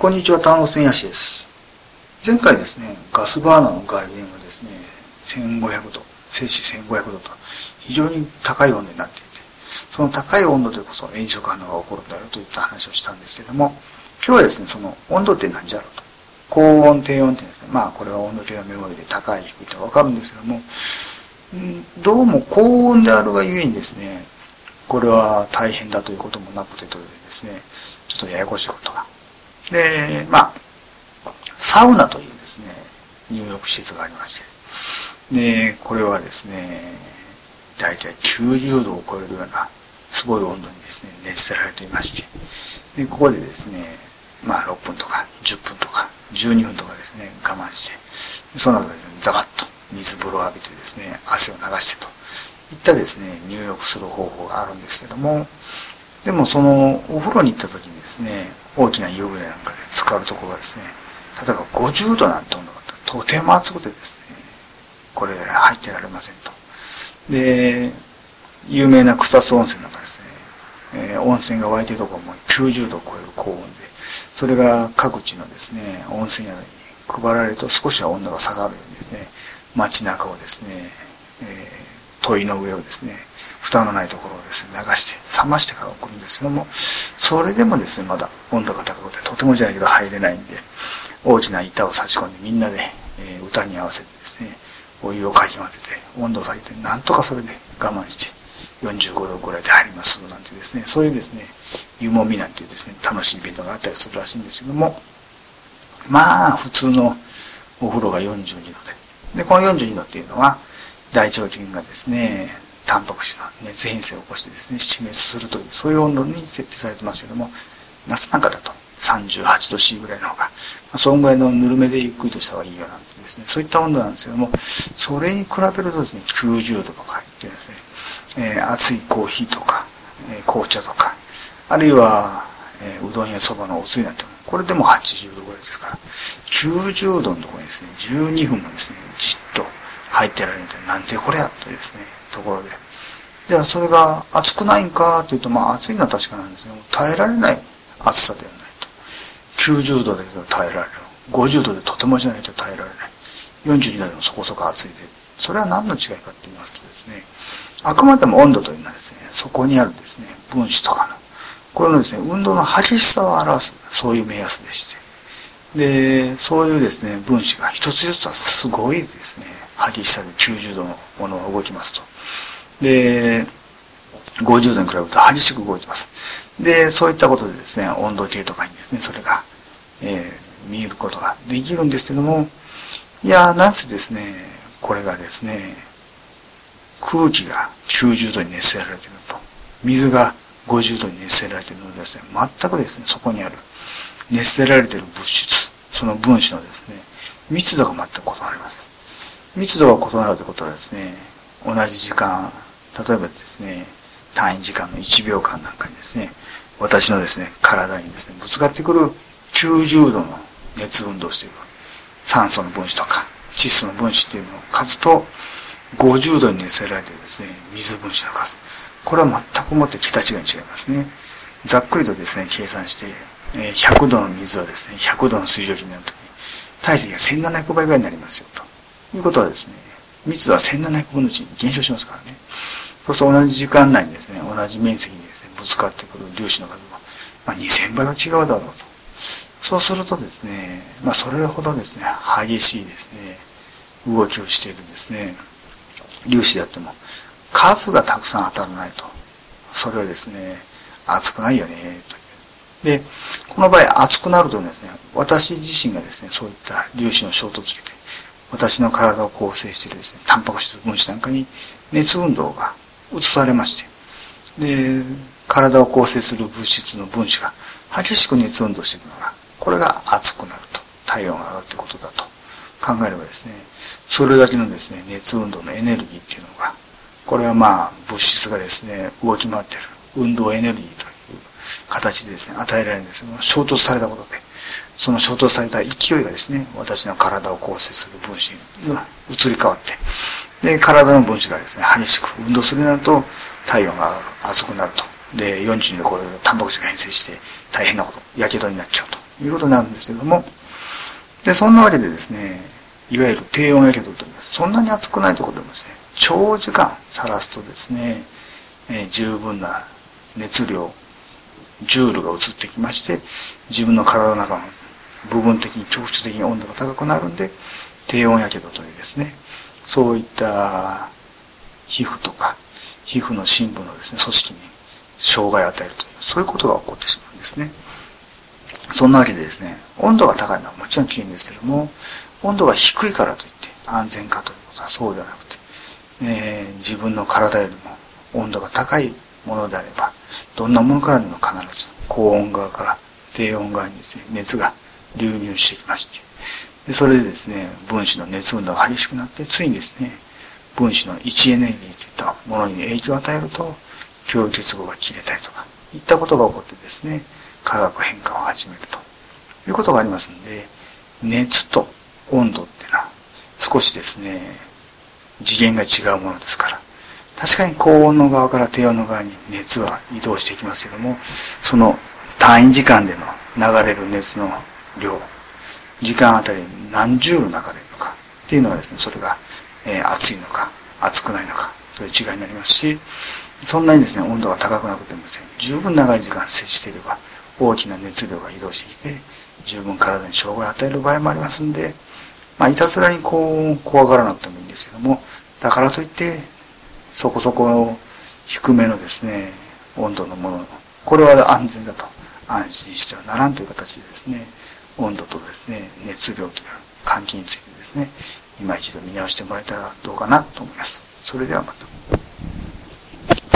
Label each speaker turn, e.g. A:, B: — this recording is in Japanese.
A: こんにちは、単語線やしです。前回ですね、ガスバーナーの外源がですね、1500度、摂氏1500度と非常に高い温度になっていて、その高い温度でこそ炎色反応が起こるんだよといった話をしたんですけども、今日はですね、その温度って何じゃろうと。高温、低温ってですね、まあこれは温度計のメモリで高い、低いってわかるんですけども、どうも高温であるがゆえにですね、これは大変だということもなくてというですね、ちょっとややこしいことがで、まあ、サウナというですね、入浴施設がありまして、で、これはですね、大体90度を超えるようなすごい温度にですね、熱せられていまして、で、ここでですね、まあ6分とか10分とか12分とかですね、我慢して、その後ですね、ザバッと水風呂を浴びてですね、汗を流してといったですね、入浴する方法があるんですけども、でもそのお風呂に行った時にですね、大きな湯船なんかで浸かるところがですね、例えば50度なんて温度があったらとても暑くてですね、これ入ってられませんと。で、有名な草津温泉なんかですね、えー、温泉が湧いてるところも90度を超える高温で、それが各地のですね、温泉宿に配られると少しは温度が下がるようにですね、街中をですね、えー、問いの上をですね、蓋のないところをですね、流して、冷ましてから送るんですけども、それでもですね、まだ温度が高くて、とてもじゃないけど入れないんで、大きな板を差し込んでみんなで、えー、歌に合わせてですね、お湯をかき混ぜて、温度を下げて、なんとかそれで我慢して、45度ぐらいで入りますなんてですね、そういうですね、湯もみなんていうですね、楽しいイベントがあったりするらしいんですけども、まあ、普通のお風呂が42度で、で、この42度っていうのは、大腸菌がですね、タンパク質の熱変性を起こしてですね、死滅するという、そういう温度に設定されてますけども、夏なんかだと38度 C ぐらいの方が、まあ、そのぐらいのぬるめでゆっくりとした方がいいよなんてですね、そういった温度なんですけども、それに比べるとですね、90度とか言ってですね、えー、熱いコーヒーとか、えー、紅茶とか、あるいは、えー、うどんやそばのおつゆなんても、これでも80度ぐらいですから、90度のところにですね、12分もですね、入ってられるんで、なんてこれやとですね、ところで。では、それが暑くないんか？というと、まあ暑いのは確かなんですけども、耐えられない暑さではないと。90度で耐えられる。50度でとてもじゃないと耐えられない。42度でもそこそこ暑いで。それは何の違いかって言いますとですね、あくまでも温度というのはですね、そこにあるですね、分子とかの、これのですね、運動の激しさを表す、そういう目安でして。で、そういうですね、分子が一つ一つはすごいですね、激しさで90度のものが動きますと。で、50度に比べると激しく動いてます。で、そういったことでですね、温度計とかにですね、それが、えー、見ることができるんですけども、いや、なぜですね、これがですね、空気が90度に熱せられていると、水が50度に熱せられているのでですね、全くですね、そこにある熱せられている物質、その分子のですね、密度が全く異なります。密度が異なるということはですね、同じ時間、例えばですね、単位時間の1秒間なんかにですね、私のですね、体にですね、ぶつかってくる90度の熱運動している酸素の分子とか窒素の分子っていうのを数と50度に熱せられてですね、水分子の数。これは全くもって桁違いに違いますね。ざっくりとですね、計算して、100度の水はですね、100度の水蒸気になるときに、体積が1700倍ぐらいになりますよ、ということはですね、密度は1700分の1に減少しますからね。そうすると同じ時間内にですね、同じ面積にですね、ぶつかってくる粒子の数も、まあ、2000倍は違うだろうと。そうするとですね、まあそれほどですね、激しいですね、動きをしているんですね、粒子であっても、数がたくさん当たらないと。それはですね、熱くないよね、と。で、この場合熱くなるとですね、私自身がですね、そういった粒子の衝突して、私の体を構成しているですね、タンパク質分子なんかに熱運動が移されまして、で、体を構成する物質の分子が激しく熱運動していくのが、これが熱くなると、体温が上がるということだと考えればですね、それだけのですね、熱運動のエネルギーっていうのが、これはまあ物質がですね、動き回ってる運動エネルギーと形でですね、与えられるんです。けども、衝突されたことで、その衝突された勢いがですね、私の体を構成する分子に移り変わって、で、体の分子がですね、激しく運動するようになると、体温が、熱くなると。で、42度超えるタンパク質が変性して、大変なこと、火傷になっちゃうと。いうことになるんですけども、で、そんなわけでですね、いわゆる低温やけどというそんなに熱くないところでもですね、長時間さらすとですね、えー、十分な熱量、ジュールが移ってきまして、自分の体の中の部分的に局所的に温度が高くなるんで、低温やけどというですね、そういった皮膚とか、皮膚の深部のですね、組織に障害を与えるという、そういうことが起こってしまうんですね。そんなわけでですね、温度が高いのはもちろん危険ですけども、温度が低いからといって安全かということはそうではなくて、えー、自分の体よりも温度が高いものであれば、どんなものからでも必ず高温側から低温側にですね、熱が流入してきまして、でそれでですね、分子の熱運動が激しくなって、ついにですね、分子の位置エネルギーといったものに影響を与えると、共有結合が切れたりとか、いったことが起こってですね、化学変化を始めると。いうことがありますんで、熱と温度っていうのは少しですね、次元が違うものですから、確かに高温の側から低温の側に熱は移動していきますけども、その単位時間での流れる熱の量、時間あたり何十流れるのかっていうのはですね、それが、えー、熱いのか、熱くないのかという違いになりますし、そんなにですね、温度が高くなくてもですね、十分長い時間接していれば、大きな熱量が移動してきて、十分体に障害を与える場合もありますんで、まあ、いたずらにこう、怖がらなくてもいいんですけども、だからといって、そこそこ低めのですね、温度のもの、これは安全だと安心してはならんという形でですね、温度とですね、熱量という換気についてですね、今一度見直してもらえたらどうかなと思います。それではまた。